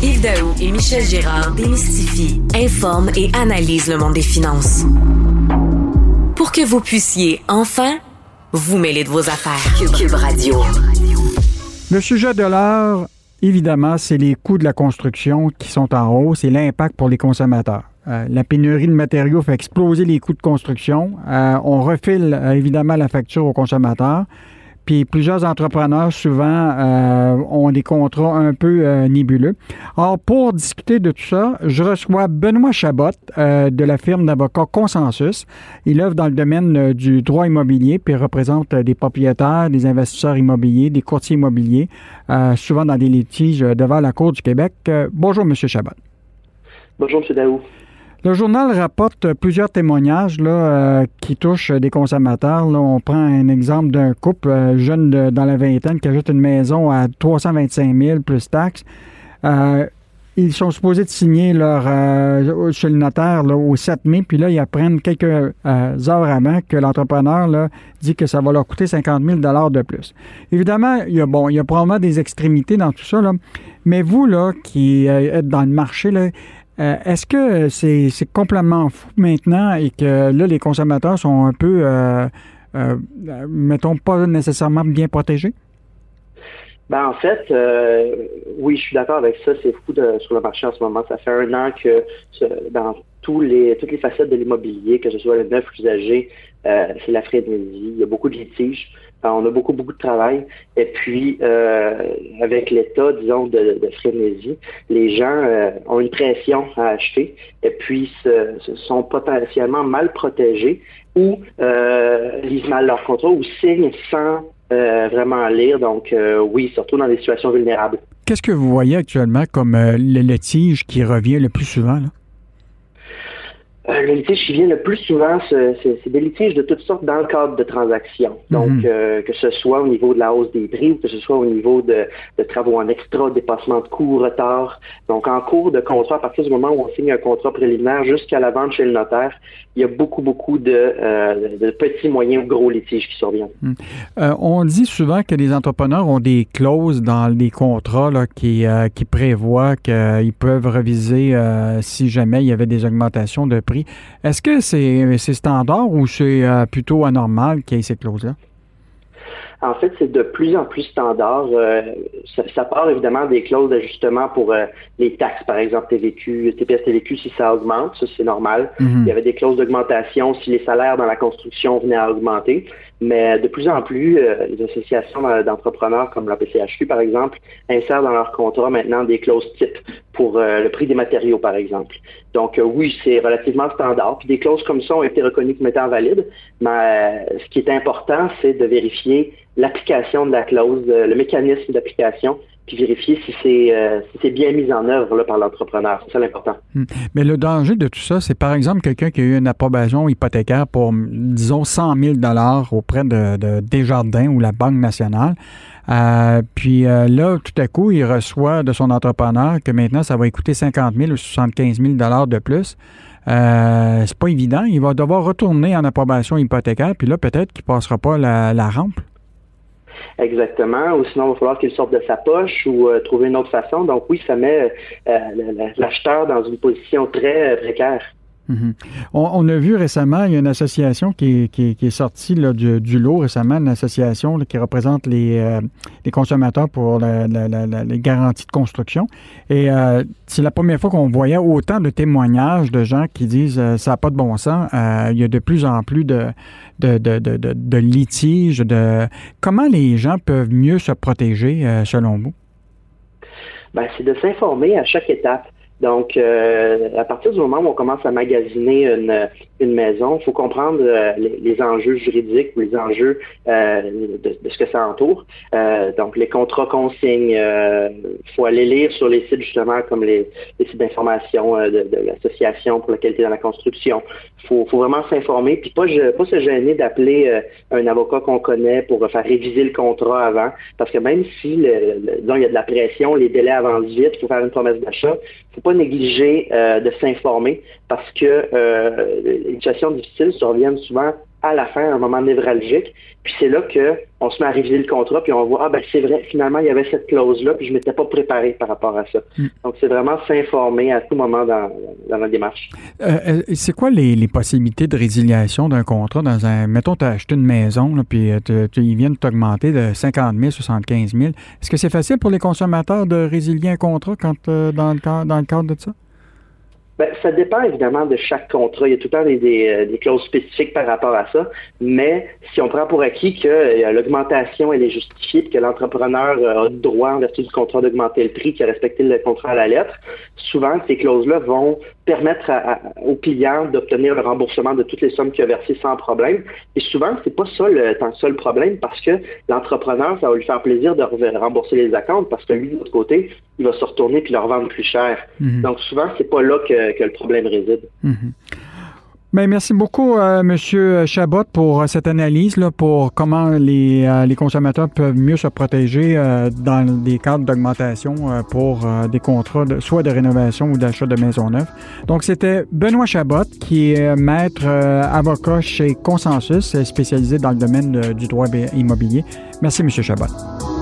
Yves Daou et Michel Gérard démystifient, informent et analysent le monde des finances. Pour que vous puissiez enfin vous mêler de vos affaires. Cube, Radio. Le sujet de l'heure, évidemment, c'est les coûts de la construction qui sont en hausse et l'impact pour les consommateurs. Euh, la pénurie de matériaux fait exploser les coûts de construction. Euh, on refile euh, évidemment la facture aux consommateurs. Puis plusieurs entrepreneurs, souvent, euh, ont des contrats un peu euh, nébuleux. Alors, pour discuter de tout ça, je reçois Benoît Chabot euh, de la firme d'avocats Consensus. Il œuvre dans le domaine du droit immobilier, puis représente des propriétaires, des investisseurs immobiliers, des courtiers immobiliers, souvent dans des litiges devant la Cour du Québec. bonjour, M. Chabot. Bonjour, M. Daou. Le journal rapporte plusieurs témoignages là, euh, qui touchent des consommateurs. Là, on prend un exemple d'un couple euh, jeune dans la vingtaine qui ajoute une maison à 325 000 plus taxes. Euh, ils sont supposés de signer leur chez le notaire au 7 mai, puis là, ils apprennent quelques heures avant que l'entrepreneur dit que ça va leur coûter 50 000 de plus. Évidemment, il y a, bon, il y a probablement des extrémités dans tout ça, là, mais vous, là, qui êtes dans le marché, là, euh, est-ce que c'est complètement fou maintenant et que là, les consommateurs sont un peu, euh, euh, mettons, pas nécessairement bien protégés? Ben, en fait, oui, je suis d'accord avec ça. C'est fou sur le marché en ce moment. Ça fait un an que toutes les facettes de l'immobilier, que ce soit le neuf usagé, c'est la frénésie. Il y a beaucoup de litiges. on a beaucoup, beaucoup de travail. Et puis, euh, avec l'état, disons, de, frénésie, les gens euh, ont une pression à acheter et puis se, sont potentiellement mal protégés ou euh, lisent mal leur contrat ou signent sans vraiment lire. Donc, oui, surtout dans des situations vulnérables. Qu'est-ce que vous voyez actuellement comme le litige qui revient le plus souvent? Euh, le litige qui vient le plus souvent, c'est des litiges de toutes sortes dans le cadre de transactions. Donc, mhm. euh, que ce soit au niveau de la hausse des prix ou que ce soit au niveau de, travaux en extra, dépassement de coûts, retard. Donc, en cours de contrat, à partir du moment où on signe un contrat préliminaire jusqu'à la vente chez le notaire, il y a beaucoup, beaucoup de, euh, petits, moyens ou gros litiges qui surviennent. Mhm. on dit souvent que les entrepreneurs ont des clauses dans les contrats là, qui, qui prévoient qu'ils peuvent reviser si jamais il y avait des augmentations de prix est-ce que c'est standard ou c'est euh, plutôt anormal qu'il y ait ces clauses-là? En fait, c'est de plus en plus standard. Euh, ça, part évidemment des clauses d'ajustement pour euh, les taxes, par exemple TVQ, TPS TVQ si ça augmente, ça c'est normal. Mhm. Il y avait des clauses d'augmentation si les salaires dans la construction venaient à augmenter. Mais de plus en plus, euh, les associations d'entrepreneurs comme la PCHQ, par exemple, insèrent dans leur contrat maintenant des clauses types pour le prix des matériaux, par exemple. Donc oui, c'est relativement standard. Puis des clauses comme ça ont été reconnues comme étant valides. Mais ce qui est important, c'est de vérifier l'application de la clause, euh, le mécanisme d'application, puis vérifier si c'est euh, si bien mis en œuvre là, par l'entrepreneur. C'est ça l'important. Hmm. Mais le danger de tout ça, c'est par exemple quelqu'un qui a eu une approbation hypothécaire pour, disons, 100 000 auprès de, Desjardins ou la Banque nationale. Euh, puis là, tout à coup, il reçoit de son entrepreneur que maintenant, ça va coûter 50 000 ou 75 000 de plus. Euh, c'est pas évident. Il va devoir retourner en approbation hypothécaire, puis là, peut-être qu'il passera pas la rampe. Exactement. Ou sinon, il va falloir qu'il sorte de sa poche ou euh, trouver une autre façon. Donc oui, ça met euh, l'acheteur dans une position très euh, Mhm. on, a vu récemment, il y a une association qui, est sortie du, lot récemment, une association qui représente les, consommateurs pour les garanties de construction. Et c'est la première fois qu'on voyait autant de témoignages de gens qui disent ça n'a pas de bon sens. il y a de plus en plus de, litiges, de comment les gens peuvent mieux se protéger euh, selon vous? Ben, c'est de s'informer à chaque étape. Donc, euh, à partir du moment où on commence à magasiner une, une maison, il faut comprendre euh, les, enjeux juridiques ou les enjeux euh, de, ce que ça entoure. Euh, donc, les contrats qu'on signe, il faut aller lire sur les sites justement comme les, sites d'information de, l'association pour la qualité dans la construction. Il faut, vraiment s'informer, puis pas, se gêner d'appeler un avocat qu'on connaît pour faire réviser le contrat avant, parce que même si, le, disons, il y a de la pression, les délais avancent vite, il faut faire une promesse d'achat, négliger de s'informer parce que les situations difficiles surviennent souvent à la fin, un moment névralgique. Puis c'est là qu'on se met à réviser le contrat, puis on voit, ah ben c'est vrai, finalement, il y avait cette clause-là, puis je m'étais pas préparé par rapport à ça. Mm. Donc c'est vraiment s'informer à tout moment dans, dans la démarche. Euh, euh, c'est quoi les, possibilités de résiliation d'un contrat dans un. Mettons, tu as acheté une maison, puis euh, ils viennent t'augmenter de 50 000, 75 000. Est-ce que c'est facile pour les consommateurs de résilier un contrat quand, dans, le, dans le cadre de ça? Ben, ça dépend évidemment de chaque contrat. Il y a tout le temps des, euh, des, clauses spécifiques par rapport à ça. Mais si on prend pour acquis que euh, l'augmentation est justifiée que l'entrepreneur euh, a le droit en vertu du contrat d'augmenter le prix, qui a respecté le contrat à la lettre, souvent ces clauses-là vont permettre aux clients d'obtenir le remboursement de toutes les sommes qu'il a versées sans problème. Et souvent, c'est pas ça le, tant le problème parce que l'entrepreneur, ça va lui faire plaisir de rembourser les accounts parce que lui, de l'autre côté, il va se retourner puis leur vendre plus cher. Mhm. Donc souvent, c'est pas là que, le problème réside. Mhm. Bien, merci beaucoup, euh, M. Chabot, pour euh, cette analyse, pour comment les, euh, les, consommateurs peuvent mieux se protéger dans des cadres d'augmentation pour des contrats soit de rénovation ou d'achat de maisons neuves. Donc, c'était Benoît Chabot, qui est maître avocat chez Consensus, spécialisé dans le domaine du droit immobilier. Merci, M. Chabot.